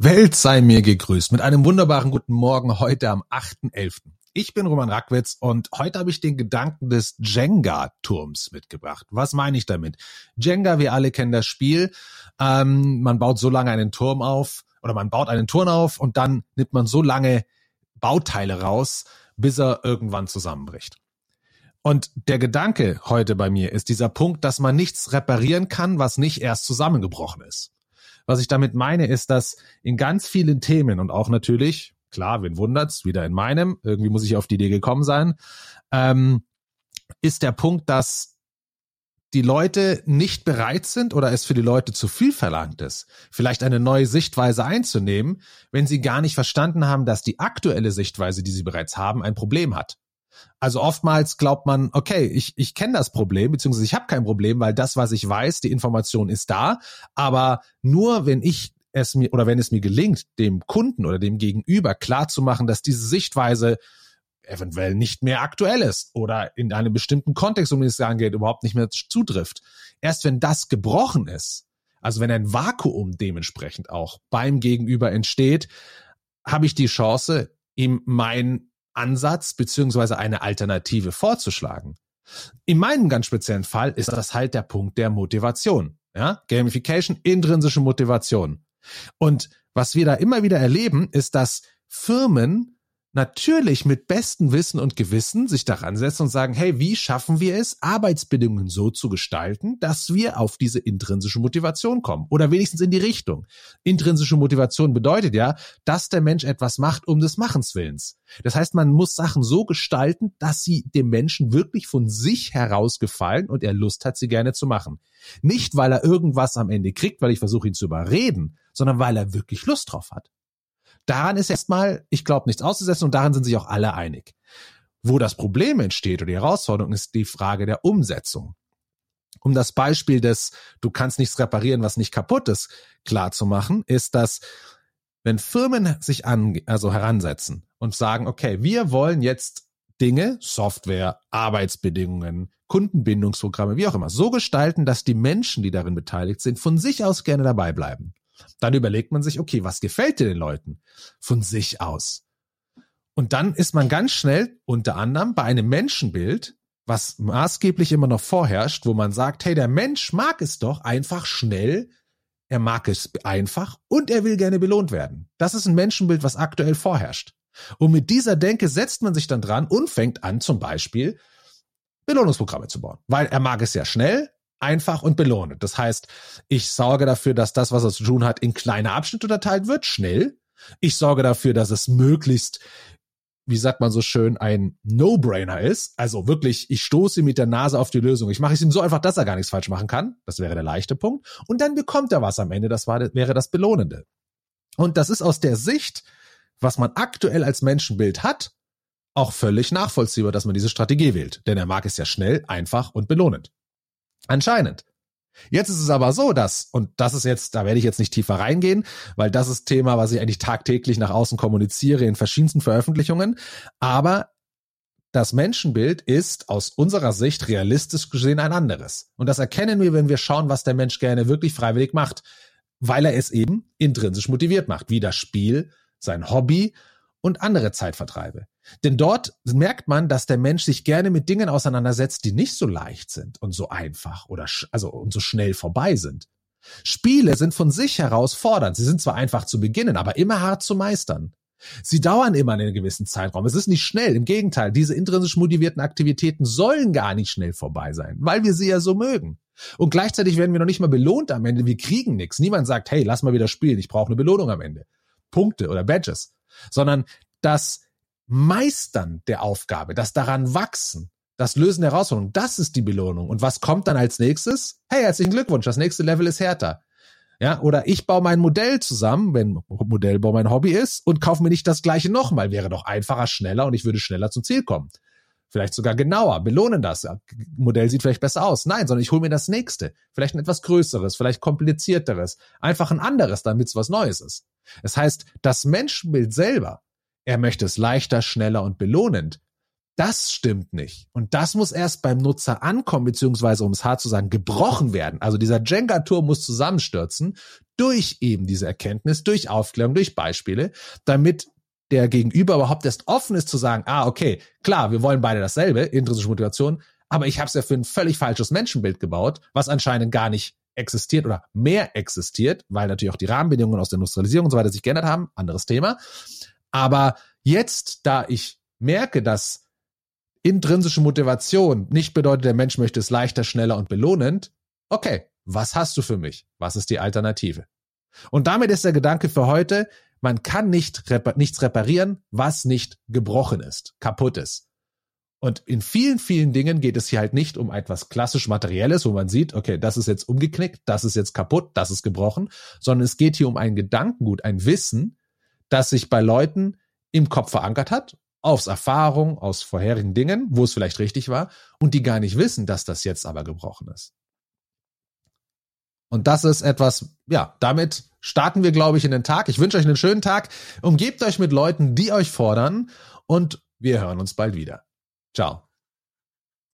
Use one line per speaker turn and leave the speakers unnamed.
Welt sei mir gegrüßt mit einem wunderbaren guten Morgen heute am 8.11. Ich bin Roman Rackwitz und heute habe ich den Gedanken des Jenga-Turms mitgebracht. Was meine ich damit? Jenga, wir alle kennen das Spiel. Ähm, man baut so lange einen Turm auf oder man baut einen Turm auf und dann nimmt man so lange Bauteile raus, bis er irgendwann zusammenbricht. Und der Gedanke heute bei mir ist dieser Punkt, dass man nichts reparieren kann, was nicht erst zusammengebrochen ist. Was ich damit meine, ist, dass in ganz vielen Themen und auch natürlich, klar, wen wundert's, wieder in meinem, irgendwie muss ich auf die Idee gekommen sein, ähm, ist der Punkt, dass die Leute nicht bereit sind oder es für die Leute zu viel verlangt ist, vielleicht eine neue Sichtweise einzunehmen, wenn sie gar nicht verstanden haben, dass die aktuelle Sichtweise, die sie bereits haben, ein Problem hat. Also oftmals glaubt man, okay, ich, ich kenne das Problem, beziehungsweise ich habe kein Problem, weil das, was ich weiß, die Information ist da. Aber nur wenn ich es mir oder wenn es mir gelingt, dem Kunden oder dem Gegenüber klar zu machen, dass diese Sichtweise eventuell nicht mehr aktuell ist oder in einem bestimmten Kontext, um den es angeht, überhaupt nicht mehr zutrifft. Erst wenn das gebrochen ist, also wenn ein Vakuum dementsprechend auch beim Gegenüber entsteht, habe ich die Chance, ihm mein Ansatz beziehungsweise eine Alternative vorzuschlagen. In meinem ganz speziellen Fall ist das halt der Punkt der Motivation. Ja? Gamification, intrinsische Motivation. Und was wir da immer wieder erleben, ist, dass Firmen natürlich mit bestem Wissen und Gewissen sich daran setzen und sagen, hey, wie schaffen wir es, Arbeitsbedingungen so zu gestalten, dass wir auf diese intrinsische Motivation kommen oder wenigstens in die Richtung. Intrinsische Motivation bedeutet ja, dass der Mensch etwas macht um des Machens Willens. Das heißt, man muss Sachen so gestalten, dass sie dem Menschen wirklich von sich heraus gefallen und er Lust hat, sie gerne zu machen. Nicht, weil er irgendwas am Ende kriegt, weil ich versuche ihn zu überreden, sondern weil er wirklich Lust drauf hat. Daran ist erstmal, ich glaube, nichts auszusetzen und daran sind sich auch alle einig. Wo das Problem entsteht oder die Herausforderung ist die Frage der Umsetzung. Um das Beispiel des du kannst nichts reparieren, was nicht kaputt ist, klar zu machen, ist, dass wenn Firmen sich an, also heransetzen und sagen, okay, wir wollen jetzt Dinge, Software, Arbeitsbedingungen, Kundenbindungsprogramme, wie auch immer, so gestalten, dass die Menschen, die darin beteiligt sind, von sich aus gerne dabei bleiben. Dann überlegt man sich, okay, was gefällt dir den Leuten von sich aus? Und dann ist man ganz schnell unter anderem bei einem Menschenbild, was maßgeblich immer noch vorherrscht, wo man sagt, hey, der Mensch mag es doch einfach schnell, er mag es einfach und er will gerne belohnt werden. Das ist ein Menschenbild, was aktuell vorherrscht. Und mit dieser Denke setzt man sich dann dran und fängt an, zum Beispiel Belohnungsprogramme zu bauen. Weil er mag es ja schnell, einfach und belohnet. Das heißt, ich sorge dafür, dass das, was er zu tun hat, in kleine Abschnitte unterteilt wird, schnell. Ich sorge dafür, dass es möglichst, wie sagt man so schön, ein No-Brainer ist. Also wirklich, ich stoße mit der Nase auf die Lösung. Ich mache es ihm so einfach, dass er gar nichts falsch machen kann. Das wäre der leichte Punkt. Und dann bekommt er was am Ende. Das war, wäre das Belohnende. Und das ist aus der Sicht, was man aktuell als Menschenbild hat, auch völlig nachvollziehbar, dass man diese Strategie wählt. Denn er mag es ja schnell, einfach und belohnend. Anscheinend. Jetzt ist es aber so, dass, und das ist jetzt, da werde ich jetzt nicht tiefer reingehen, weil das ist Thema, was ich eigentlich tagtäglich nach außen kommuniziere in verschiedensten Veröffentlichungen, aber das Menschenbild ist aus unserer Sicht realistisch gesehen ein anderes. Und das erkennen wir, wenn wir schauen, was der Mensch gerne wirklich freiwillig macht, weil er es eben intrinsisch motiviert macht, wie das Spiel, sein Hobby und andere Zeitvertreibe. Denn dort merkt man, dass der Mensch sich gerne mit Dingen auseinandersetzt, die nicht so leicht sind und so einfach oder also und so schnell vorbei sind. Spiele sind von sich herausfordernd. Sie sind zwar einfach zu beginnen, aber immer hart zu meistern. Sie dauern immer einen gewissen Zeitraum. Es ist nicht schnell. Im Gegenteil, diese intrinsisch motivierten Aktivitäten sollen gar nicht schnell vorbei sein, weil wir sie ja so mögen. Und gleichzeitig werden wir noch nicht mal belohnt am Ende. Wir kriegen nichts. Niemand sagt, hey, lass mal wieder spielen. Ich brauche eine Belohnung am Ende. Punkte oder Badges. Sondern das Meistern der Aufgabe, das daran wachsen, das Lösen der Herausforderung, das ist die Belohnung. Und was kommt dann als nächstes? Hey, herzlichen Glückwunsch, das nächste Level ist härter. Ja, oder ich baue mein Modell zusammen, wenn Modellbau mein Hobby ist, und kaufe mir nicht das gleiche nochmal. Wäre doch einfacher, schneller und ich würde schneller zum Ziel kommen. Vielleicht sogar genauer, belohnen das. Modell sieht vielleicht besser aus. Nein, sondern ich hole mir das nächste. Vielleicht ein etwas größeres, vielleicht komplizierteres. Einfach ein anderes, damit es was Neues ist. Das heißt, das Menschenbild selber er möchte es leichter, schneller und belohnend. Das stimmt nicht. Und das muss erst beim Nutzer ankommen, beziehungsweise um es hart zu sagen, gebrochen werden. Also dieser Jenga-Turm muss zusammenstürzen durch eben diese Erkenntnis, durch Aufklärung, durch Beispiele, damit der Gegenüber überhaupt erst offen ist zu sagen, ah, okay, klar, wir wollen beide dasselbe, intrinsische Motivation, aber ich habe es ja für ein völlig falsches Menschenbild gebaut, was anscheinend gar nicht existiert oder mehr existiert, weil natürlich auch die Rahmenbedingungen aus der Industrialisierung und so weiter sich geändert haben, anderes Thema. Aber jetzt, da ich merke, dass intrinsische Motivation nicht bedeutet, der Mensch möchte es leichter, schneller und belohnend. Okay, was hast du für mich? Was ist die Alternative? Und damit ist der Gedanke für heute, man kann nicht nichts reparieren, was nicht gebrochen ist, kaputt ist. Und in vielen, vielen Dingen geht es hier halt nicht um etwas klassisch Materielles, wo man sieht, okay, das ist jetzt umgeknickt, das ist jetzt kaputt, das ist gebrochen, sondern es geht hier um ein Gedankengut, ein Wissen, das sich bei Leuten im Kopf verankert hat aus Erfahrung, aus vorherigen Dingen, wo es vielleicht richtig war, und die gar nicht wissen, dass das jetzt aber gebrochen ist. Und das ist etwas, ja, damit starten wir, glaube ich, in den Tag. Ich wünsche euch einen schönen Tag. Umgebt euch mit Leuten, die euch fordern und wir hören uns bald wieder. Ciao.